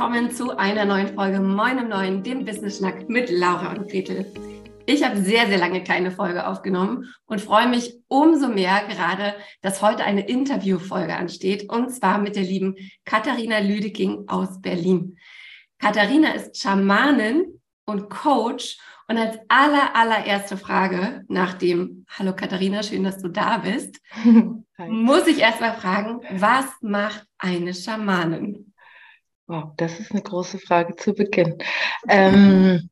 willkommen zu einer neuen Folge Moin im Neuen, dem Business Schnack mit Laura und Gretel. Ich habe sehr, sehr lange keine Folge aufgenommen und freue mich umso mehr gerade, dass heute eine Interviewfolge ansteht und zwar mit der lieben Katharina Lüdeking aus Berlin. Katharina ist Schamanin und Coach und als aller, allererste Frage nach dem Hallo Katharina, schön, dass du da bist, muss ich erst mal fragen, was macht eine Schamanin? Wow, das ist eine große Frage zu Beginn. Ähm,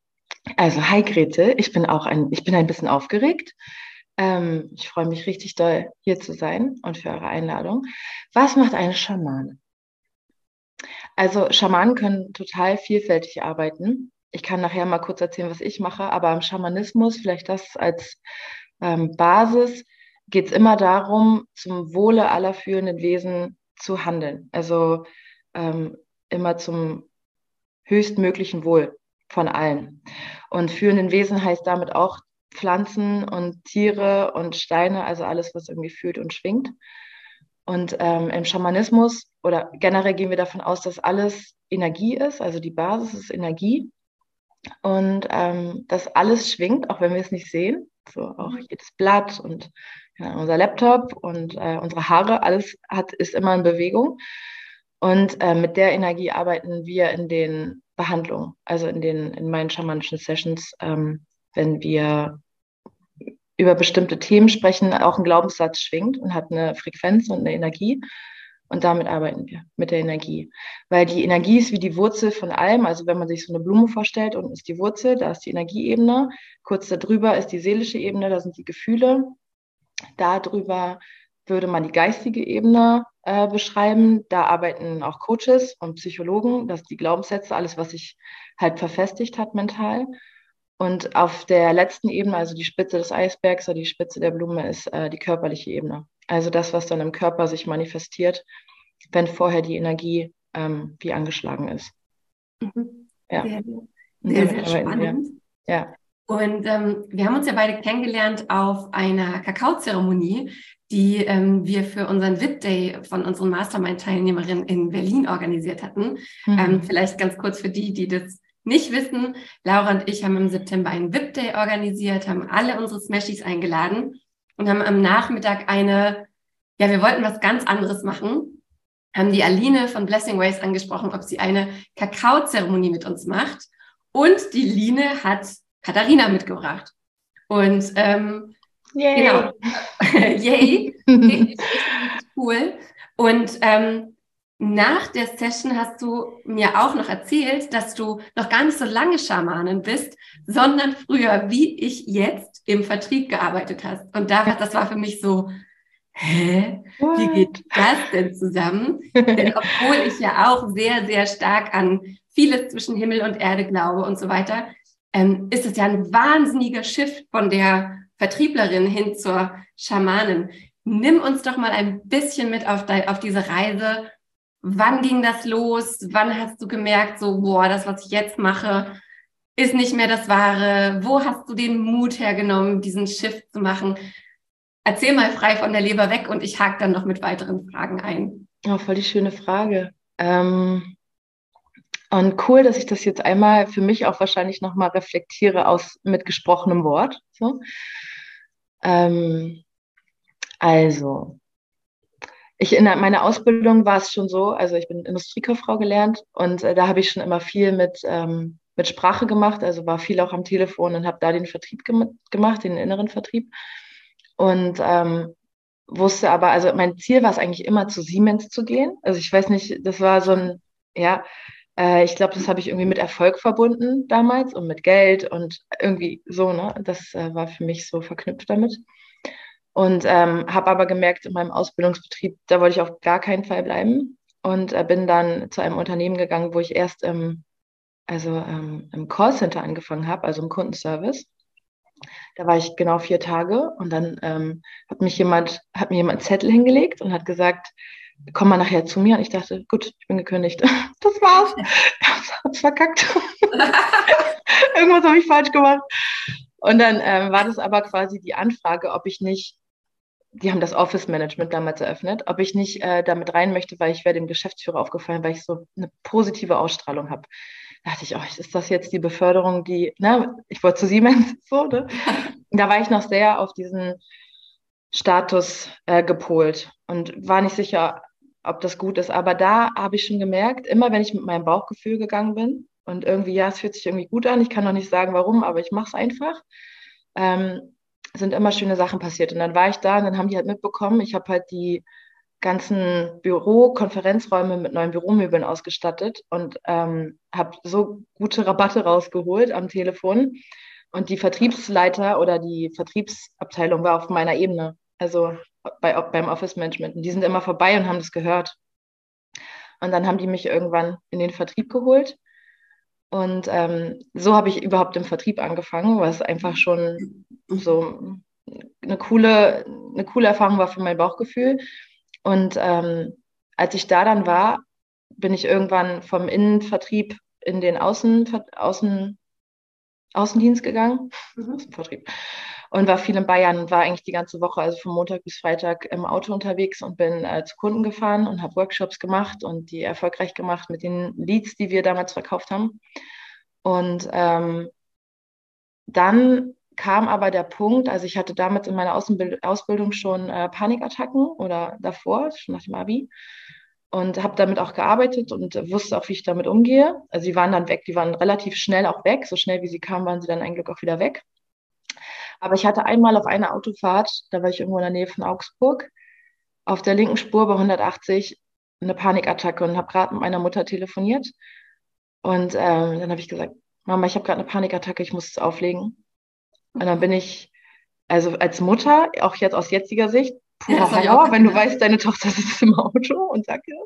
also, hi Grete, ich bin auch ein, ich bin ein bisschen aufgeregt. Ähm, ich freue mich richtig doll, hier zu sein und für eure Einladung. Was macht eine Schamane? Also, Schamanen können total vielfältig arbeiten. Ich kann nachher mal kurz erzählen, was ich mache, aber im Schamanismus, vielleicht das als ähm, Basis, geht es immer darum, zum Wohle aller führenden Wesen zu handeln. Also ähm, immer zum höchstmöglichen Wohl von allen. Und fühlenden Wesen heißt damit auch Pflanzen und Tiere und Steine, also alles, was irgendwie fühlt und schwingt. Und ähm, im Schamanismus oder generell gehen wir davon aus, dass alles Energie ist, also die Basis ist Energie. Und ähm, dass alles schwingt, auch wenn wir es nicht sehen. So auch jedes Blatt und ja, unser Laptop und äh, unsere Haare, alles hat, ist immer in Bewegung. Und äh, mit der Energie arbeiten wir in den Behandlungen, also in den in meinen schamanischen Sessions, ähm, wenn wir über bestimmte Themen sprechen, auch ein Glaubenssatz schwingt und hat eine Frequenz und eine Energie. Und damit arbeiten wir mit der Energie. Weil die Energie ist wie die Wurzel von allem. Also wenn man sich so eine Blume vorstellt, unten ist die Wurzel, da ist die Energieebene. Kurz darüber ist die seelische Ebene, da sind die Gefühle. Darüber würde man die geistige Ebene äh, beschreiben. Da arbeiten auch Coaches und Psychologen, das die Glaubenssätze, alles, was sich halt verfestigt hat mental. Und auf der letzten Ebene, also die Spitze des Eisbergs oder die Spitze der Blume, ist äh, die körperliche Ebene. Also das, was dann im Körper sich manifestiert, wenn vorher die Energie ähm, wie angeschlagen ist. Mhm. Ja. Sehr, sehr, sehr spannend. Ja. Und ähm, wir haben uns ja beide kennengelernt auf einer Kakaozeremonie, die ähm, wir für unseren VIP Day von unseren Mastermind-Teilnehmerinnen in Berlin organisiert hatten. Mhm. Ähm, vielleicht ganz kurz für die, die das nicht wissen. Laura und ich haben im September einen VIP Day organisiert, haben alle unsere Smashies eingeladen und haben am Nachmittag eine, ja, wir wollten was ganz anderes machen, haben die Aline von Blessing Ways angesprochen, ob sie eine Kakaozeremonie mit uns macht. Und die Line hat Katharina mitgebracht. Und ähm, Yay. genau, yay, richtig, cool. Und ähm, nach der Session hast du mir auch noch erzählt, dass du noch gar nicht so lange Schamanin bist, sondern früher, wie ich jetzt, im Vertrieb gearbeitet hast. Und da, das war für mich so, hä, wie geht das denn zusammen? denn obwohl ich ja auch sehr, sehr stark an vieles zwischen Himmel und Erde glaube und so weiter, ähm, ist es ja ein wahnsinniger Shift von der Vertrieblerin hin zur Schamanin. Nimm uns doch mal ein bisschen mit auf, de, auf diese Reise. Wann ging das los? Wann hast du gemerkt, so, boah, das, was ich jetzt mache, ist nicht mehr das Wahre? Wo hast du den Mut hergenommen, diesen Shift zu machen? Erzähl mal frei von der Leber weg und ich hake dann noch mit weiteren Fragen ein. Oh, voll die schöne Frage. Ähm, und cool, dass ich das jetzt einmal für mich auch wahrscheinlich nochmal reflektiere aus mit gesprochenem Wort. So. Ähm, also, ich in meiner Ausbildung war es schon so, also ich bin Industriekauffrau gelernt und äh, da habe ich schon immer viel mit, ähm, mit Sprache gemacht, also war viel auch am Telefon und habe da den Vertrieb gem gemacht, den inneren Vertrieb. Und ähm, wusste aber, also mein Ziel war es eigentlich immer zu Siemens zu gehen. Also ich weiß nicht, das war so ein, ja, äh, ich glaube, das habe ich irgendwie mit Erfolg verbunden damals und mit Geld und irgendwie so, ne? Das äh, war für mich so verknüpft damit. Und ähm, habe aber gemerkt, in meinem Ausbildungsbetrieb, da wollte ich auf gar keinen Fall bleiben. Und äh, bin dann zu einem Unternehmen gegangen, wo ich erst im, also, ähm, im Callcenter angefangen habe, also im Kundenservice. Da war ich genau vier Tage und dann ähm, hat mich jemand, hat mir jemand Zettel hingelegt und hat gesagt, komm mal nachher zu mir. Und ich dachte, gut, ich bin gekündigt. Das war's. Ich hab's verkackt. Irgendwas habe ich falsch gemacht. Und dann ähm, war das aber quasi die Anfrage, ob ich nicht die haben das Office Management damals eröffnet, ob ich nicht äh, damit rein möchte, weil ich wäre dem Geschäftsführer aufgefallen, weil ich so eine positive Ausstrahlung habe. Da dachte ich, oh, ist das jetzt die Beförderung, die, ne, ich wollte zu Siemens, so, ne? Da war ich noch sehr auf diesen Status äh, gepolt und war nicht sicher, ob das gut ist. Aber da habe ich schon gemerkt, immer wenn ich mit meinem Bauchgefühl gegangen bin und irgendwie, ja, es fühlt sich irgendwie gut an, ich kann noch nicht sagen, warum, aber ich mache es einfach, ähm, sind immer schöne Sachen passiert. Und dann war ich da und dann haben die halt mitbekommen, ich habe halt die ganzen Büro, Konferenzräume mit neuen Büromöbeln ausgestattet und ähm, habe so gute Rabatte rausgeholt am Telefon. Und die Vertriebsleiter oder die Vertriebsabteilung war auf meiner Ebene, also bei, beim Office Management. Und die sind immer vorbei und haben das gehört. Und dann haben die mich irgendwann in den Vertrieb geholt. Und ähm, so habe ich überhaupt im Vertrieb angefangen, was einfach schon so eine coole, eine coole Erfahrung war für mein Bauchgefühl. Und ähm, als ich da dann war, bin ich irgendwann vom Innenvertrieb in den Außen, Außen, Außendienst gegangen, mhm. Außenvertrieb, und war viel in Bayern und war eigentlich die ganze Woche, also von Montag bis Freitag im Auto unterwegs und bin äh, zu Kunden gefahren und habe Workshops gemacht und die erfolgreich gemacht mit den Leads, die wir damals verkauft haben. Und ähm, dann kam aber der Punkt, also ich hatte damals in meiner Außenbild Ausbildung schon äh, Panikattacken oder davor, schon nach dem Abi und habe damit auch gearbeitet und wusste auch, wie ich damit umgehe. Also sie waren dann weg, die waren relativ schnell auch weg. So schnell wie sie kamen, waren sie dann eigentlich auch wieder weg. Aber ich hatte einmal auf einer Autofahrt, da war ich irgendwo in der Nähe von Augsburg, auf der linken Spur bei 180 eine Panikattacke und habe gerade mit meiner Mutter telefoniert. Und ähm, dann habe ich gesagt, Mama, ich habe gerade eine Panikattacke, ich muss es auflegen. Und dann bin ich, also als Mutter, auch jetzt aus jetziger Sicht, purer ja, Horror, wenn du weißt, deine Tochter sitzt im Auto und sagt ja.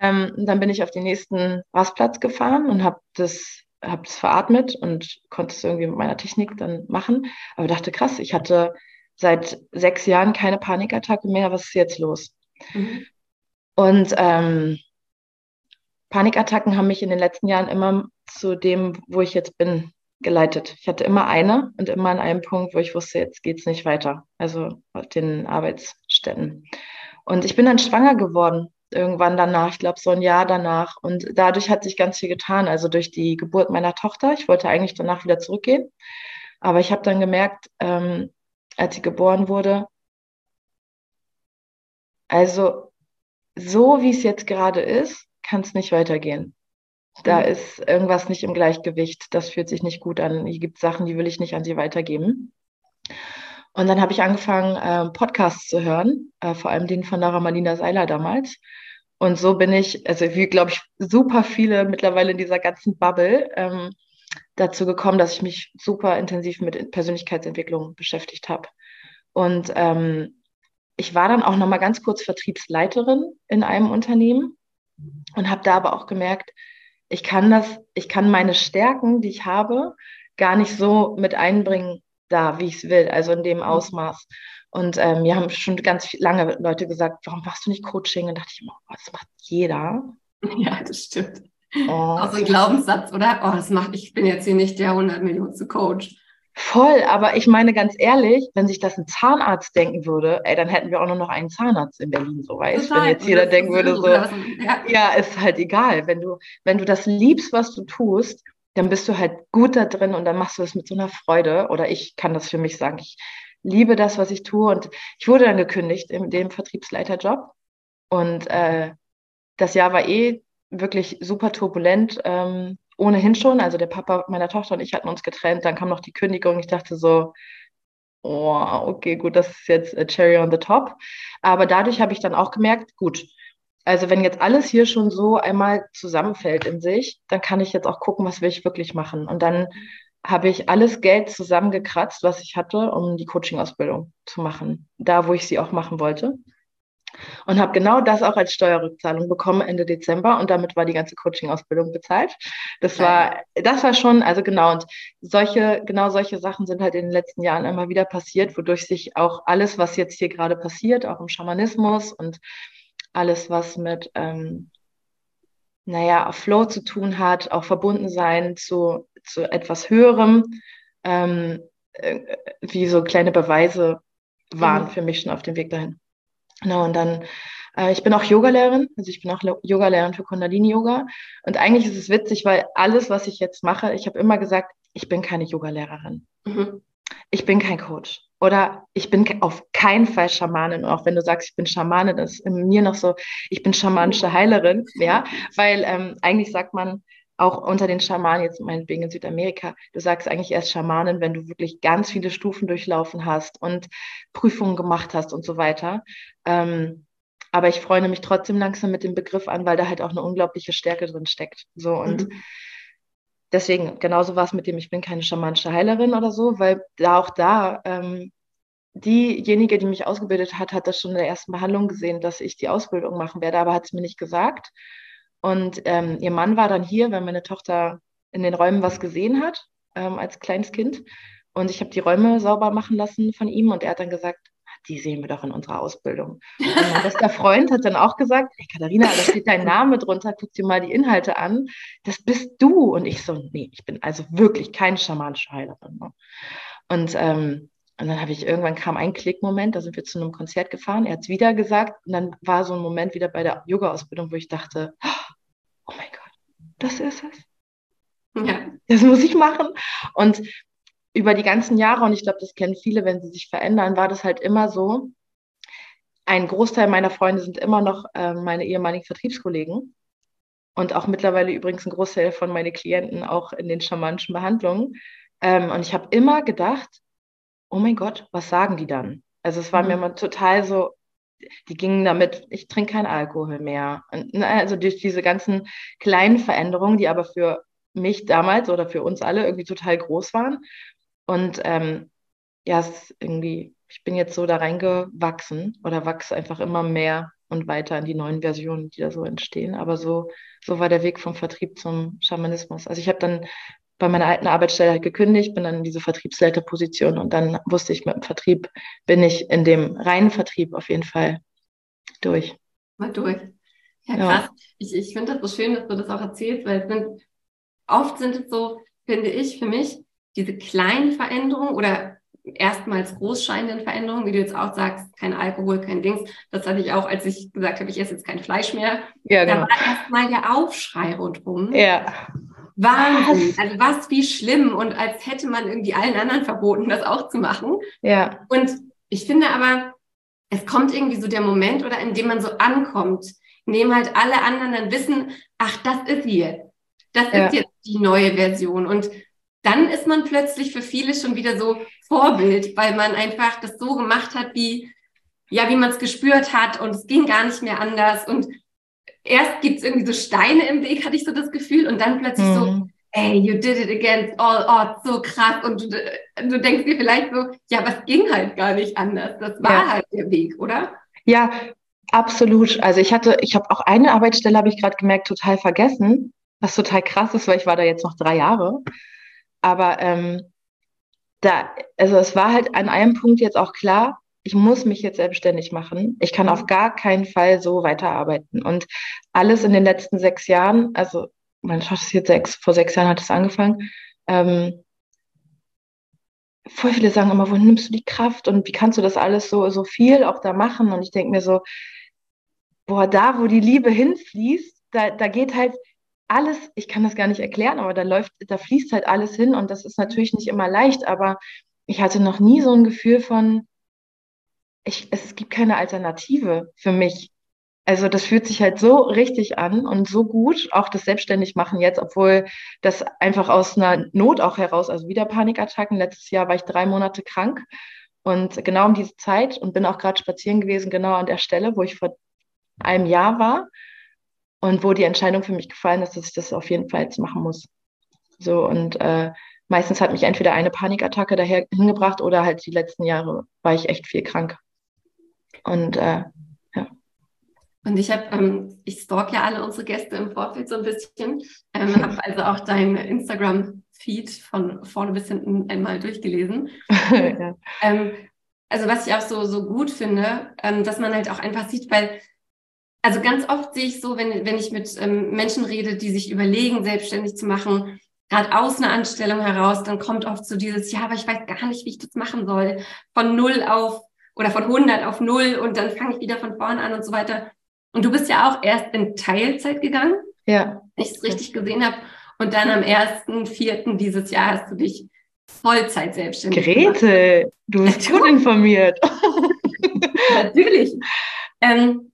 Ähm, dann bin ich auf den nächsten Rastplatz gefahren und habe das habe es veratmet und konnte es irgendwie mit meiner Technik dann machen. Aber dachte, krass, ich hatte seit sechs Jahren keine Panikattacke mehr. Was ist jetzt los? Mhm. Und ähm, Panikattacken haben mich in den letzten Jahren immer zu dem, wo ich jetzt bin, geleitet. Ich hatte immer eine und immer an einem Punkt, wo ich wusste, jetzt geht es nicht weiter. Also auf den Arbeitsstätten. Und ich bin dann schwanger geworden irgendwann danach, ich glaube so ein Jahr danach. Und dadurch hat sich ganz viel getan. Also durch die Geburt meiner Tochter. Ich wollte eigentlich danach wieder zurückgehen. Aber ich habe dann gemerkt, ähm, als sie geboren wurde, also so wie es jetzt gerade ist, kann es nicht weitergehen. Da mhm. ist irgendwas nicht im Gleichgewicht. Das fühlt sich nicht gut an. Hier gibt Sachen, die will ich nicht an sie weitergeben. Und dann habe ich angefangen, äh, Podcasts zu hören, äh, vor allem den von Nara Marlina Seiler damals. Und so bin ich, also wie glaube ich, super viele mittlerweile in dieser ganzen Bubble ähm, dazu gekommen, dass ich mich super intensiv mit Persönlichkeitsentwicklung beschäftigt habe. Und ähm, ich war dann auch noch mal ganz kurz Vertriebsleiterin in einem Unternehmen und habe da aber auch gemerkt, ich kann das, ich kann meine Stärken, die ich habe, gar nicht so mit einbringen da, wie ich es will, also in dem mhm. Ausmaß. Und ähm, mir haben schon ganz lange Leute gesagt, warum machst du nicht Coaching? Und dachte ich immer, oh, das macht jeder. Ja, das stimmt. Oh. Auch so ein Glaubenssatz, oder? Oh, das macht, ich bin jetzt hier nicht der 100 Millionen zu Coach. Voll, aber ich meine ganz ehrlich, wenn sich das ein Zahnarzt denken würde, ey, dann hätten wir auch nur noch einen Zahnarzt in Berlin, so weißt Wenn jetzt jeder denken würde, so, ja. ja, ist halt egal. Wenn du, wenn du das liebst, was du tust, dann bist du halt gut da drin und dann machst du es mit so einer Freude. Oder ich kann das für mich sagen. Ich liebe das, was ich tue. Und ich wurde dann gekündigt in dem Vertriebsleiterjob. Und äh, das Jahr war eh wirklich super turbulent. Ähm, ohnehin schon. Also der Papa meiner Tochter und ich hatten uns getrennt. Dann kam noch die Kündigung. Ich dachte so, oh, okay, gut, das ist jetzt a cherry on the top. Aber dadurch habe ich dann auch gemerkt, gut, also wenn jetzt alles hier schon so einmal zusammenfällt in sich, dann kann ich jetzt auch gucken, was will ich wirklich machen. Und dann habe ich alles Geld zusammengekratzt, was ich hatte, um die Coaching-Ausbildung zu machen, da wo ich sie auch machen wollte. Und habe genau das auch als Steuerrückzahlung bekommen Ende Dezember und damit war die ganze Coaching-Ausbildung bezahlt. Das war, das war schon, also genau, und solche, genau solche Sachen sind halt in den letzten Jahren immer wieder passiert, wodurch sich auch alles, was jetzt hier gerade passiert, auch im Schamanismus und alles, was mit, ähm, naja, Flow zu tun hat, auch verbunden sein zu, zu etwas Höherem, ähm, äh, wie so kleine Beweise waren mhm. für mich schon auf dem Weg dahin. Genau, und dann, äh, ich bin auch Yogalehrerin, also ich bin auch Yogalehrerin für Kundalini-Yoga. Und eigentlich ist es witzig, weil alles, was ich jetzt mache, ich habe immer gesagt, ich bin keine Yogalehrerin. Mhm. Ich bin kein Coach. Oder ich bin auf keinen Fall Schamanin. Auch wenn du sagst, ich bin Schamanin, ist in mir noch so, ich bin schamanische Heilerin, ja, weil ähm, eigentlich sagt man, auch unter den Schamanen, jetzt meinetwegen in Südamerika, du sagst eigentlich erst Schamanen, wenn du wirklich ganz viele Stufen durchlaufen hast und Prüfungen gemacht hast und so weiter. Ähm, aber ich freue mich trotzdem langsam mit dem Begriff an, weil da halt auch eine unglaubliche Stärke drin steckt. So und mhm. Deswegen, genauso war es mit dem, ich bin keine schamanische Heilerin oder so, weil da auch da ähm, diejenige, die mich ausgebildet hat, hat das schon in der ersten Behandlung gesehen, dass ich die Ausbildung machen werde, aber hat es mir nicht gesagt. Und ähm, ihr Mann war dann hier, weil meine Tochter in den Räumen was gesehen hat ähm, als kleines Kind. Und ich habe die Räume sauber machen lassen von ihm und er hat dann gesagt, die sehen wir doch in unserer Ausbildung. Und mein bester Freund hat dann auch gesagt, hey Katharina, da steht dein Name drunter, guck dir mal die Inhalte an. Das bist du. Und ich so, nee, ich bin also wirklich keine schamanische Heilerin. Ne? Und, ähm, und dann habe ich irgendwann kam ein Klickmoment, da sind wir zu einem Konzert gefahren, er hat es wieder gesagt und dann war so ein Moment wieder bei der Yoga-Ausbildung, wo ich dachte, oh, oh mein Gott, das ist es. Ja. Das muss ich machen. Und über die ganzen Jahre, und ich glaube, das kennen viele, wenn sie sich verändern, war das halt immer so. Ein Großteil meiner Freunde sind immer noch äh, meine ehemaligen Vertriebskollegen. Und auch mittlerweile übrigens ein Großteil von meinen Klienten auch in den schamanischen Behandlungen. Ähm, und ich habe immer gedacht, oh mein Gott, was sagen die dann? Also es war mhm. mir immer total so, die gingen damit, ich trinke keinen Alkohol mehr. Und, ne, also durch diese ganzen kleinen Veränderungen, die aber für mich damals oder für uns alle irgendwie total groß waren. Und ähm, ja, es ist irgendwie, ich bin jetzt so da reingewachsen oder wachse einfach immer mehr und weiter in die neuen Versionen, die da so entstehen. Aber so, so war der Weg vom Vertrieb zum Schamanismus. Also ich habe dann bei meiner alten Arbeitsstelle halt gekündigt, bin dann in diese Vertriebsleiterposition und dann wusste ich, mit dem Vertrieb bin ich in dem reinen Vertrieb auf jeden Fall durch. Mal durch. Ja, krass. Ja. Ich, ich finde das so schön, dass du das auch erzählst, weil es sind, oft sind es so, finde ich, für mich, diese kleinen Veränderungen oder erstmals großscheinenden Veränderungen, wie du jetzt auch sagst, kein Alkohol, kein Dings. Das hatte ich auch, als ich gesagt habe, ich esse jetzt kein Fleisch mehr. Ja, genau. Da war erstmal der Aufschrei rundherum. Ja. Wahnsinn. Also was wie schlimm und als hätte man irgendwie allen anderen verboten, das auch zu machen. Ja. Und ich finde aber, es kommt irgendwie so der Moment oder in dem man so ankommt, in dem halt alle anderen dann wissen, ach, das ist sie. Das ja. ist jetzt die neue Version. Und dann ist man plötzlich für viele schon wieder so Vorbild, weil man einfach das so gemacht hat, wie, ja, wie man es gespürt hat und es ging gar nicht mehr anders. Und erst gibt es irgendwie so Steine im Weg, hatte ich so das Gefühl, und dann plötzlich mhm. so, ey, you did it against all odds, so krass. Und du, du denkst dir vielleicht so, ja, es ging halt gar nicht anders. Das war ja. halt der Weg, oder? Ja, absolut. Also ich hatte, ich habe auch eine Arbeitsstelle, habe ich gerade gemerkt, total vergessen, was total krass ist, weil ich war da jetzt noch drei Jahre. Aber ähm, da, also es war halt an einem Punkt jetzt auch klar, ich muss mich jetzt selbstständig machen. Ich kann auf gar keinen Fall so weiterarbeiten. Und alles in den letzten sechs Jahren, also mein Schott ist jetzt sechs, vor sechs Jahren hat es angefangen, ähm, voll viele sagen immer, wo nimmst du die Kraft und wie kannst du das alles so, so viel auch da machen? Und ich denke mir so, boah, da, wo die Liebe hinfließt, da, da geht halt alles, ich kann das gar nicht erklären, aber da läuft, da fließt halt alles hin und das ist natürlich nicht immer leicht, aber ich hatte noch nie so ein Gefühl von, ich, es gibt keine Alternative für mich. Also das fühlt sich halt so richtig an und so gut, auch das Selbstständigmachen jetzt, obwohl das einfach aus einer Not auch heraus, also wieder Panikattacken. Letztes Jahr war ich drei Monate krank und genau um diese Zeit und bin auch gerade spazieren gewesen, genau an der Stelle, wo ich vor einem Jahr war und wo die Entscheidung für mich gefallen ist, dass ich das auf jeden Fall jetzt machen muss. So und äh, meistens hat mich entweder eine Panikattacke daher hingebracht oder halt die letzten Jahre war ich echt viel krank. Und äh, ja. Und ich habe, ähm, ich stalk ja alle unsere Gäste im Vorfeld so ein bisschen, ähm, habe also auch dein Instagram-Feed von vorne bis hinten einmal durchgelesen. ja. ähm, also was ich auch so, so gut finde, ähm, dass man halt auch einfach sieht, weil, also ganz oft sehe ich so, wenn, wenn ich mit ähm, Menschen rede, die sich überlegen, selbstständig zu machen, gerade aus einer Anstellung heraus, dann kommt oft so dieses, ja, aber ich weiß gar nicht, wie ich das machen soll. Von null auf oder von 100 auf 0 und dann fange ich wieder von vorne an und so weiter. Und du bist ja auch erst in Teilzeit gegangen, ja. wenn ich es richtig gesehen habe. Und dann am 1.4. dieses Jahr hast du dich Vollzeit selbstständig Grete, gemacht. du bist gut informiert. Natürlich. Ähm,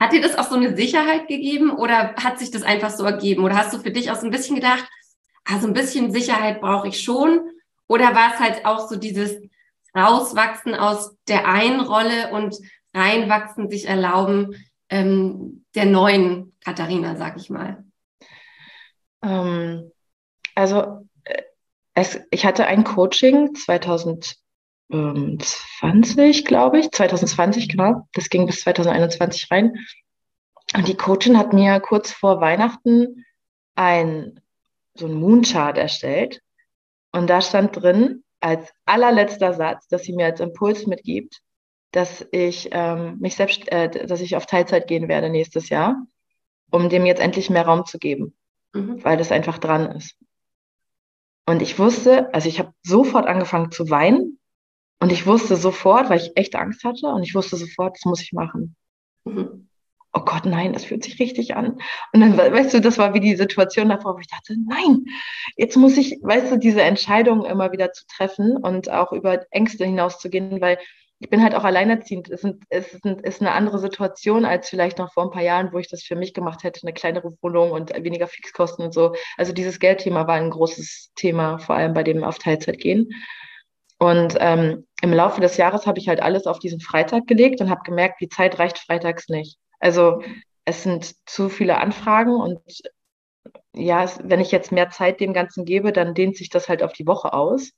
hat dir das auch so eine Sicherheit gegeben oder hat sich das einfach so ergeben? Oder hast du für dich auch so ein bisschen gedacht, ah, so ein bisschen Sicherheit brauche ich schon? Oder war es halt auch so dieses Rauswachsen aus der einen Rolle und reinwachsen, sich erlauben, ähm, der neuen Katharina, sag ich mal? Ähm, also äh, es, ich hatte ein Coaching 2020, glaube ich, 2020 genau. Das ging bis 2021 rein. Und die Coachin hat mir kurz vor Weihnachten ein so ein Moonchart erstellt. Und da stand drin, als allerletzter Satz, dass sie mir als Impuls mitgibt, dass ich ähm, mich selbst, äh, dass ich auf Teilzeit gehen werde nächstes Jahr, um dem jetzt endlich mehr Raum zu geben, mhm. weil das einfach dran ist. Und ich wusste, also ich habe sofort angefangen zu weinen und ich wusste sofort, weil ich echt Angst hatte und ich wusste sofort, das muss ich machen. Mhm. Oh Gott, nein, das fühlt sich richtig an. Und dann, weißt du, das war wie die Situation davor, wo ich dachte, nein, jetzt muss ich, weißt du, diese Entscheidung immer wieder zu treffen und auch über Ängste hinauszugehen, weil ich bin halt auch alleinerziehend. Es, ist eine andere Situation als vielleicht noch vor ein paar Jahren, wo ich das für mich gemacht hätte, eine kleinere Wohnung und weniger Fixkosten und so. Also dieses Geldthema war ein großes Thema, vor allem bei dem auf Teilzeit gehen. Und ähm, im Laufe des Jahres habe ich halt alles auf diesen Freitag gelegt und habe gemerkt, die Zeit reicht freitags nicht. Also es sind zu viele Anfragen und ja, wenn ich jetzt mehr Zeit dem Ganzen gebe, dann dehnt sich das halt auf die Woche aus.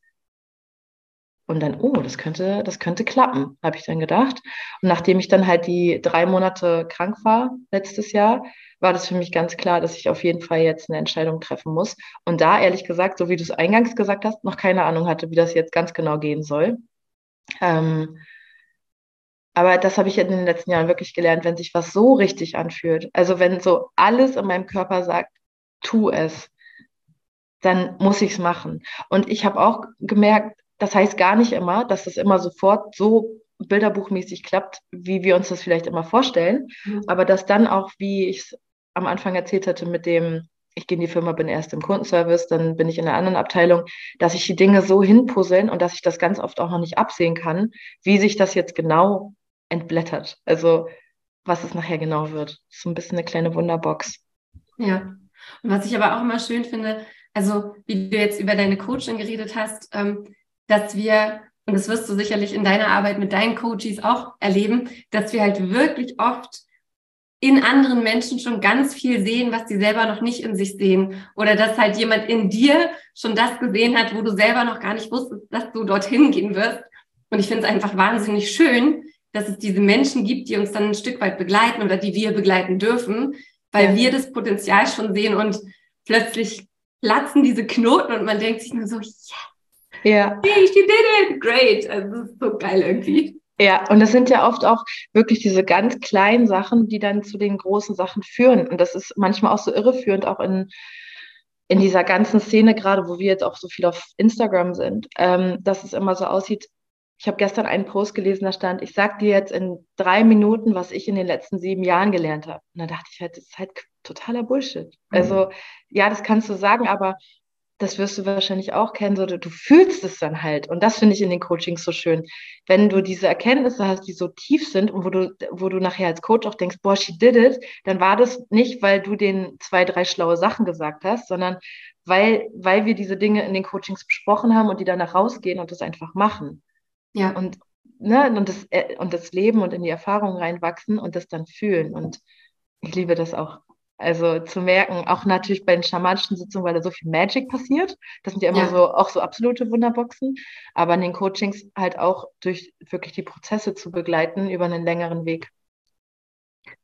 Und dann, oh, das könnte, das könnte klappen, habe ich dann gedacht. Und nachdem ich dann halt die drei Monate krank war letztes Jahr, war das für mich ganz klar, dass ich auf jeden Fall jetzt eine Entscheidung treffen muss. Und da, ehrlich gesagt, so wie du es eingangs gesagt hast, noch keine Ahnung hatte, wie das jetzt ganz genau gehen soll. Ähm, aber das habe ich in den letzten Jahren wirklich gelernt, wenn sich was so richtig anfühlt. Also wenn so alles in meinem Körper sagt, tu es, dann muss ich es machen. Und ich habe auch gemerkt, das heißt gar nicht immer, dass das immer sofort so bilderbuchmäßig klappt, wie wir uns das vielleicht immer vorstellen. Mhm. Aber dass dann auch, wie ich es am Anfang erzählt hatte, mit dem, ich gehe in die Firma, bin erst im Kundenservice, dann bin ich in einer anderen Abteilung, dass ich die Dinge so hinpuzzeln und dass ich das ganz oft auch noch nicht absehen kann, wie sich das jetzt genau entblättert. Also was es nachher genau wird. So ein bisschen eine kleine Wunderbox. Ja. Und was ich aber auch immer schön finde, also wie du jetzt über deine Coaching geredet hast, ähm, dass wir, und das wirst du sicherlich in deiner Arbeit mit deinen Coaches auch erleben, dass wir halt wirklich oft in anderen Menschen schon ganz viel sehen, was sie selber noch nicht in sich sehen. Oder dass halt jemand in dir schon das gesehen hat, wo du selber noch gar nicht wusstest, dass du dorthin gehen wirst. Und ich finde es einfach wahnsinnig schön, dass es diese Menschen gibt, die uns dann ein Stück weit begleiten oder die wir begleiten dürfen, weil wir das Potenzial schon sehen und plötzlich platzen diese Knoten und man denkt sich nur so, yeah, ja. Hey, she did it! Great! Also, das ist so geil irgendwie. Ja, und das sind ja oft auch wirklich diese ganz kleinen Sachen, die dann zu den großen Sachen führen. Und das ist manchmal auch so irreführend, auch in, in dieser ganzen Szene, gerade wo wir jetzt auch so viel auf Instagram sind, ähm, dass es immer so aussieht. Ich habe gestern einen Post gelesen, da stand, ich sag dir jetzt in drei Minuten, was ich in den letzten sieben Jahren gelernt habe. Und da dachte ich halt, das ist halt totaler Bullshit. Mhm. Also, ja, das kannst du sagen, aber das wirst du wahrscheinlich auch kennen, so, du fühlst es dann halt. Und das finde ich in den Coachings so schön. Wenn du diese Erkenntnisse hast, die so tief sind und wo du, wo du nachher als Coach auch denkst, boah, she did it, dann war das nicht, weil du den zwei, drei schlaue Sachen gesagt hast, sondern weil, weil wir diese Dinge in den Coachings besprochen haben und die danach rausgehen und das einfach machen. Ja. Und, ne, und, das, äh, und das Leben und in die Erfahrung reinwachsen und das dann fühlen. Und ich liebe das auch. Also zu merken, auch natürlich bei den schamanischen Sitzungen, weil da so viel Magic passiert. Das sind ja immer ja. so auch so absolute Wunderboxen. Aber in den Coachings halt auch durch wirklich die Prozesse zu begleiten über einen längeren Weg.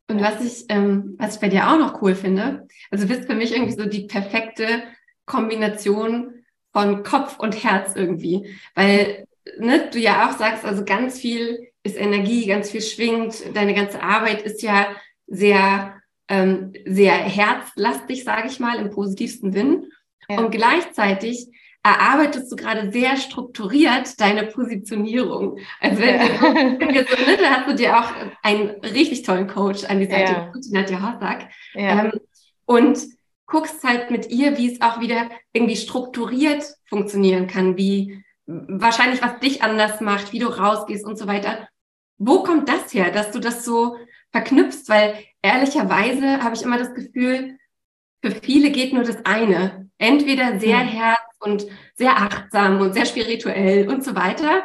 Und was ich, ähm, was ich bei dir auch noch cool finde, also du bist für mich irgendwie so die perfekte Kombination von Kopf und Herz irgendwie. Weil ne, du ja auch sagst, also ganz viel ist Energie, ganz viel schwingt. Deine ganze Arbeit ist ja sehr ähm, sehr herzlastig, sage ich mal, im positivsten Sinn. Ja. Und gleichzeitig erarbeitest du gerade sehr strukturiert deine Positionierung. Also wenn, wenn wir so, ne, da hast du dir auch einen richtig tollen Coach an die Seite, ja. Nadja Hossack. Ja. Ähm, und guckst halt mit ihr, wie es auch wieder irgendwie strukturiert funktionieren kann, wie wahrscheinlich was dich anders macht, wie du rausgehst und so weiter. Wo kommt das her, dass du das so verknüpfst? Weil ehrlicherweise habe ich immer das Gefühl, für viele geht nur das eine. Entweder sehr mhm. herz und sehr achtsam und sehr spirituell und so weiter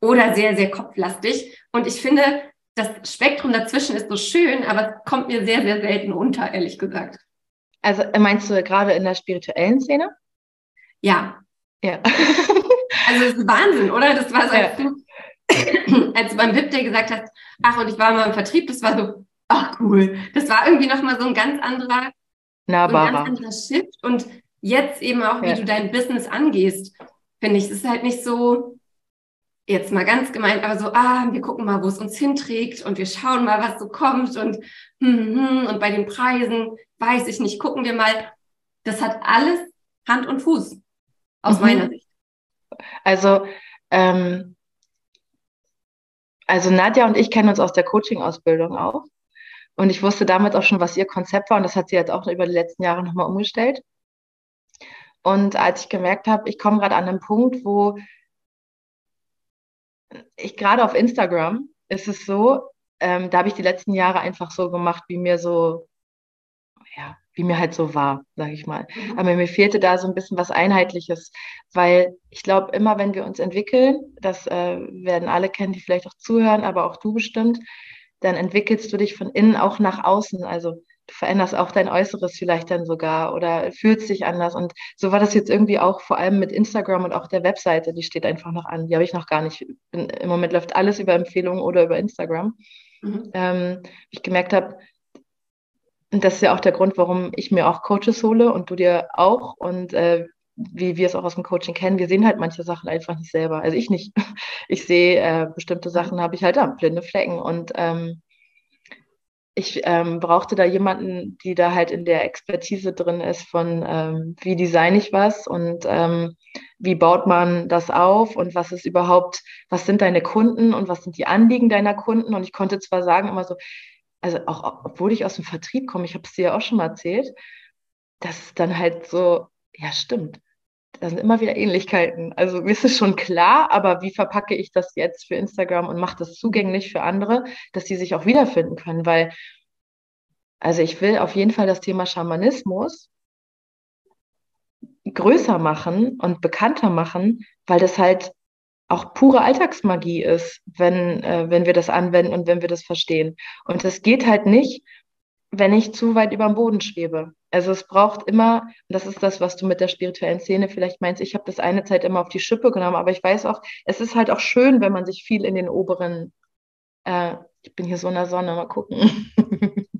oder sehr, sehr kopflastig. Und ich finde, das Spektrum dazwischen ist so schön, aber es kommt mir sehr, sehr selten unter, ehrlich gesagt. Also meinst du gerade in der spirituellen Szene? Ja. Ja. also das ist Wahnsinn, oder? Das war so, als, ja. du, als du beim VIP Day gesagt hast, ach, und ich war mal im Vertrieb, das war so, ach cool. Das war irgendwie nochmal so ein ganz anderer nahbarer. ein ganz anderer Shift. Und jetzt eben auch, wie ja. du dein Business angehst, finde ich, es ist halt nicht so, jetzt mal ganz gemeint, aber so, ah, wir gucken mal, wo es uns hinträgt und wir schauen mal, was so kommt und, hm, hm, hm, und bei den Preisen, weiß ich nicht, gucken wir mal. Das hat alles Hand und Fuß, aus mhm. meiner Sicht. Also, ähm, also Nadja und ich kennen uns aus der Coaching-Ausbildung auch. Und ich wusste damals auch schon, was ihr Konzept war. Und das hat sie jetzt auch über die letzten Jahre nochmal umgestellt. Und als ich gemerkt habe, ich komme gerade an einen Punkt, wo ich gerade auf Instagram ist es so, ähm, da habe ich die letzten Jahre einfach so gemacht, wie mir so, ja, wie mir halt so war, sage ich mal. Mhm. Aber mir fehlte da so ein bisschen was Einheitliches, weil ich glaube, immer wenn wir uns entwickeln, das äh, werden alle kennen, die vielleicht auch zuhören, aber auch du bestimmt, dann entwickelst du dich von innen auch nach außen. Also du veränderst auch dein Äußeres vielleicht dann sogar oder fühlst dich anders. Und so war das jetzt irgendwie auch vor allem mit Instagram und auch der Webseite, die steht einfach noch an. Die habe ich noch gar nicht. Bin, Im Moment läuft alles über Empfehlungen oder über Instagram. Mhm. Ähm, ich gemerkt habe, und das ist ja auch der Grund, warum ich mir auch Coaches hole und du dir auch. Und äh, wie wir es auch aus dem Coaching kennen, wir sehen halt manche Sachen einfach nicht selber. Also ich nicht. Ich sehe äh, bestimmte Sachen, habe ich halt da, blinde Flecken. Und ähm, ich ähm, brauchte da jemanden, die da halt in der Expertise drin ist von, ähm, wie design ich was und ähm, wie baut man das auf und was ist überhaupt, was sind deine Kunden und was sind die Anliegen deiner Kunden. Und ich konnte zwar sagen immer so, also auch obwohl ich aus dem Vertrieb komme, ich habe es dir ja auch schon mal erzählt, dass dann halt so, ja stimmt, da sind immer wieder Ähnlichkeiten. Also mir ist es schon klar, aber wie verpacke ich das jetzt für Instagram und mache das zugänglich für andere, dass sie sich auch wiederfinden können? Weil, also ich will auf jeden Fall das Thema Schamanismus größer machen und bekannter machen, weil das halt auch pure Alltagsmagie ist, wenn, äh, wenn wir das anwenden und wenn wir das verstehen. Und das geht halt nicht, wenn ich zu weit über dem Boden schwebe. Also es braucht immer, und das ist das, was du mit der spirituellen Szene vielleicht meinst, ich habe das eine Zeit immer auf die Schippe genommen, aber ich weiß auch, es ist halt auch schön, wenn man sich viel in den oberen, äh, ich bin hier so in der Sonne, mal gucken.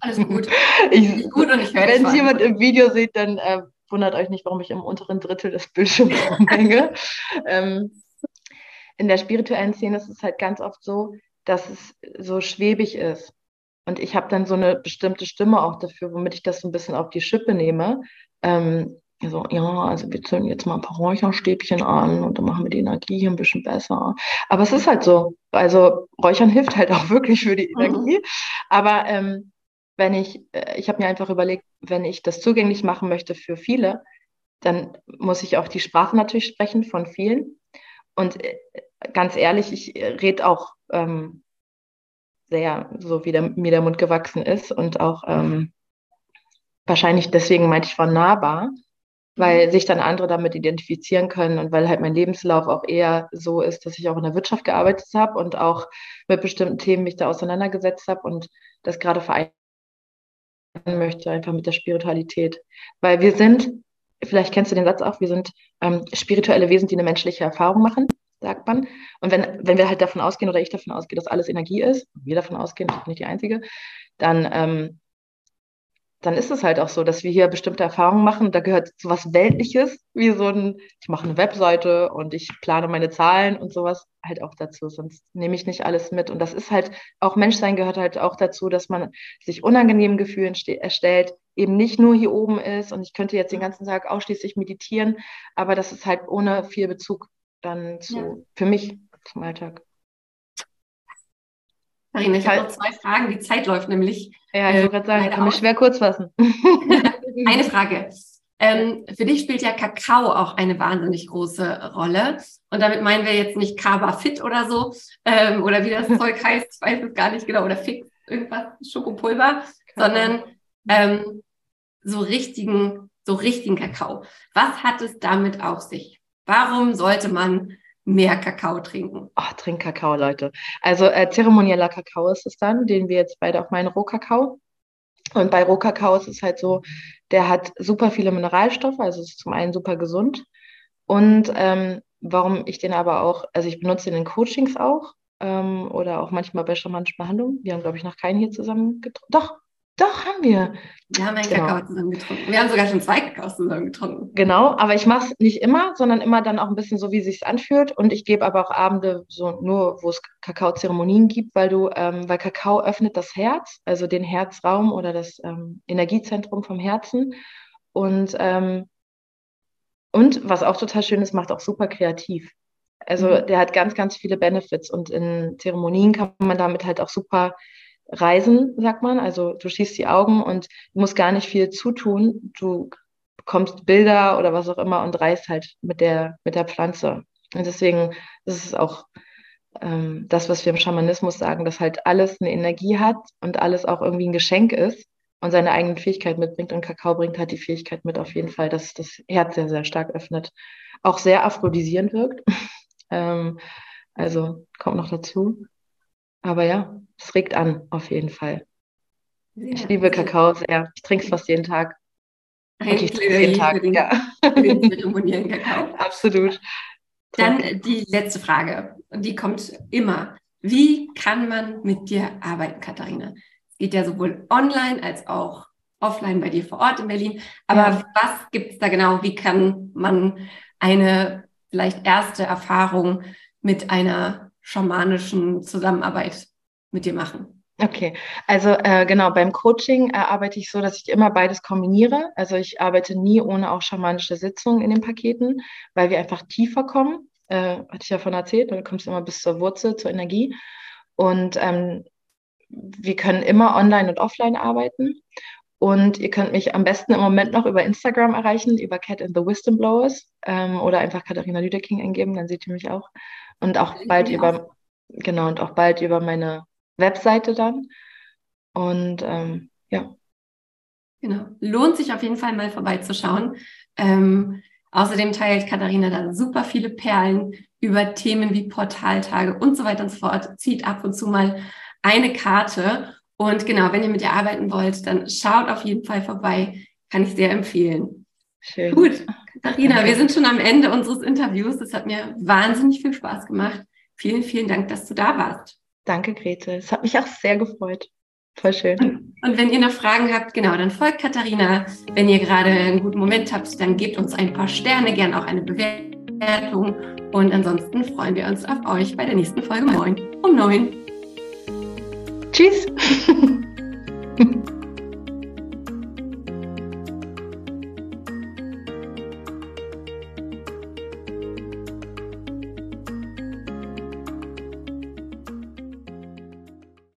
Alles gut. Ich, gut und ich Wenn es jemand im Video sieht, dann äh, wundert euch nicht, warum ich im unteren Drittel des Bildschirms hänge. ähm, in der spirituellen Szene ist es halt ganz oft so, dass es so schwebig ist. Und ich habe dann so eine bestimmte Stimme auch dafür, womit ich das so ein bisschen auf die Schippe nehme. Ähm, also, ja, also wir zünden jetzt mal ein paar Räucherstäbchen an und dann machen wir die Energie hier ein bisschen besser. Aber es ist halt so. Also Räuchern hilft halt auch wirklich für die mhm. Energie. Mhm. Aber ähm, wenn ich, äh, ich habe mir einfach überlegt, wenn ich das zugänglich machen möchte für viele, dann muss ich auch die Sprache natürlich sprechen von vielen. Und äh, ganz ehrlich, ich rede auch ähm, sehr, so wie der, mir der Mund gewachsen ist und auch ähm, wahrscheinlich deswegen meinte ich von nahbar, weil mhm. sich dann andere damit identifizieren können und weil halt mein Lebenslauf auch eher so ist, dass ich auch in der Wirtschaft gearbeitet habe und auch mit bestimmten Themen mich da auseinandergesetzt habe und das gerade vereinen möchte, einfach mit der Spiritualität. Weil wir sind, vielleicht kennst du den Satz auch, wir sind ähm, spirituelle Wesen, die eine menschliche Erfahrung machen sagt man. Und wenn, wenn wir halt davon ausgehen oder ich davon ausgehe, dass alles Energie ist, wir davon ausgehen, ich bin nicht die Einzige, dann, ähm, dann ist es halt auch so, dass wir hier bestimmte Erfahrungen machen. Da gehört so was Weltliches, wie so ein, ich mache eine Webseite und ich plane meine Zahlen und sowas halt auch dazu, sonst nehme ich nicht alles mit. Und das ist halt, auch Menschsein gehört halt auch dazu, dass man sich unangenehmen Gefühlen erstellt, eben nicht nur hier oben ist und ich könnte jetzt den ganzen Tag ausschließlich meditieren, aber das ist halt ohne viel Bezug dann zu, ja. für mich zum Alltag. Marina, ich habe noch zwei Fragen. Die Zeit läuft nämlich. Ja, ich wollte gerade sagen, ich kann mich schwer kurz fassen. eine Frage. Ähm, für dich spielt ja Kakao auch eine wahnsinnig große Rolle. Und damit meinen wir jetzt nicht Kaba Fit oder so, ähm, oder wie das Zeug heißt, ich weiß es gar nicht genau, oder Fix, irgendwas, Schokopulver, sondern ähm, so richtigen, so richtigen Kakao. Was hat es damit auf sich? Warum sollte man mehr Kakao trinken? Oh, trink Kakao, Leute. Also äh, zeremonieller Kakao ist es dann, den wir jetzt beide auch meinen Rohkakao. Und bei Rohkakao ist es halt so, der hat super viele Mineralstoffe, also ist zum einen super gesund. Und ähm, warum ich den aber auch, also ich benutze den in Coachings auch ähm, oder auch manchmal bei schamanischen Behandlungen. Wir haben, glaube ich, noch keinen hier zusammen getrunken. Doch, doch, haben wir. Wir haben einen genau. Kakao zusammen getrunken. Wir haben sogar schon zwei Kakaos zusammen getrunken. Genau, aber ich mache es nicht immer, sondern immer dann auch ein bisschen so, wie es sich anfühlt. Und ich gebe aber auch Abende so nur, wo es Kakaozeremonien gibt, weil du, ähm, weil Kakao öffnet das Herz, also den Herzraum oder das ähm, Energiezentrum vom Herzen. Und, ähm, und was auch total schön ist, macht auch super kreativ. Also mhm. der hat ganz, ganz viele Benefits und in Zeremonien kann man damit halt auch super reisen, sagt man. Also du schießt die Augen und musst gar nicht viel zutun. Du bekommst Bilder oder was auch immer und reist halt mit der, mit der Pflanze. Und deswegen ist es auch ähm, das, was wir im Schamanismus sagen, dass halt alles eine Energie hat und alles auch irgendwie ein Geschenk ist und seine eigenen Fähigkeiten mitbringt. Und Kakao bringt halt die Fähigkeit mit auf jeden Fall, dass das Herz sehr, sehr stark öffnet. Auch sehr aphrodisierend wirkt. ähm, also kommt noch dazu. Aber ja, es regt an, auf jeden Fall. Ja, ich liebe Kakao sehr. Ich trinke es fast jeden Tag. Eigentlich jeden Tag, den, ja. zeremoniellen Kakao. Absolut. Dann die letzte Frage. Und die kommt immer. Wie kann man mit dir arbeiten, Katharina? Es geht ja sowohl online als auch offline bei dir vor Ort in Berlin. Aber ja. was gibt es da genau? Wie kann man eine vielleicht erste Erfahrung mit einer schamanischen Zusammenarbeit mit dir machen? Okay, also äh, genau, beim Coaching äh, arbeite ich so, dass ich immer beides kombiniere. Also ich arbeite nie ohne auch schamanische Sitzungen in den Paketen, weil wir einfach tiefer kommen. Äh, hatte ich ja von erzählt, du kommst immer bis zur Wurzel, zur Energie. Und ähm, wir können immer online und offline arbeiten. Und ihr könnt mich am besten im Moment noch über Instagram erreichen, über Cat and the Wisdom Blowers ähm, oder einfach Katharina Lüdeking eingeben, dann seht ihr mich auch. Und auch bald über, genau, und auch bald über meine Webseite dann. Und ähm, ja. Genau. Lohnt sich auf jeden Fall mal vorbeizuschauen. Ähm, außerdem teilt Katharina da super viele Perlen über Themen wie Portaltage und so weiter und so fort. Zieht ab und zu mal eine Karte. Und genau, wenn ihr mit ihr arbeiten wollt, dann schaut auf jeden Fall vorbei. Kann ich sehr empfehlen. Schön. Gut, Katharina, wir sind schon am Ende unseres Interviews. Es hat mir wahnsinnig viel Spaß gemacht. Vielen, vielen Dank, dass du da warst. Danke, Grete. Es hat mich auch sehr gefreut. Voll schön. Und, wenn ihr noch Fragen habt, genau, dann folgt Katharina. Wenn ihr gerade einen guten Moment habt, dann gebt uns ein paar Sterne, gern auch eine Bewertung. Und ansonsten freuen wir uns auf euch bei der nächsten Folge Moin um neun. Tschüss.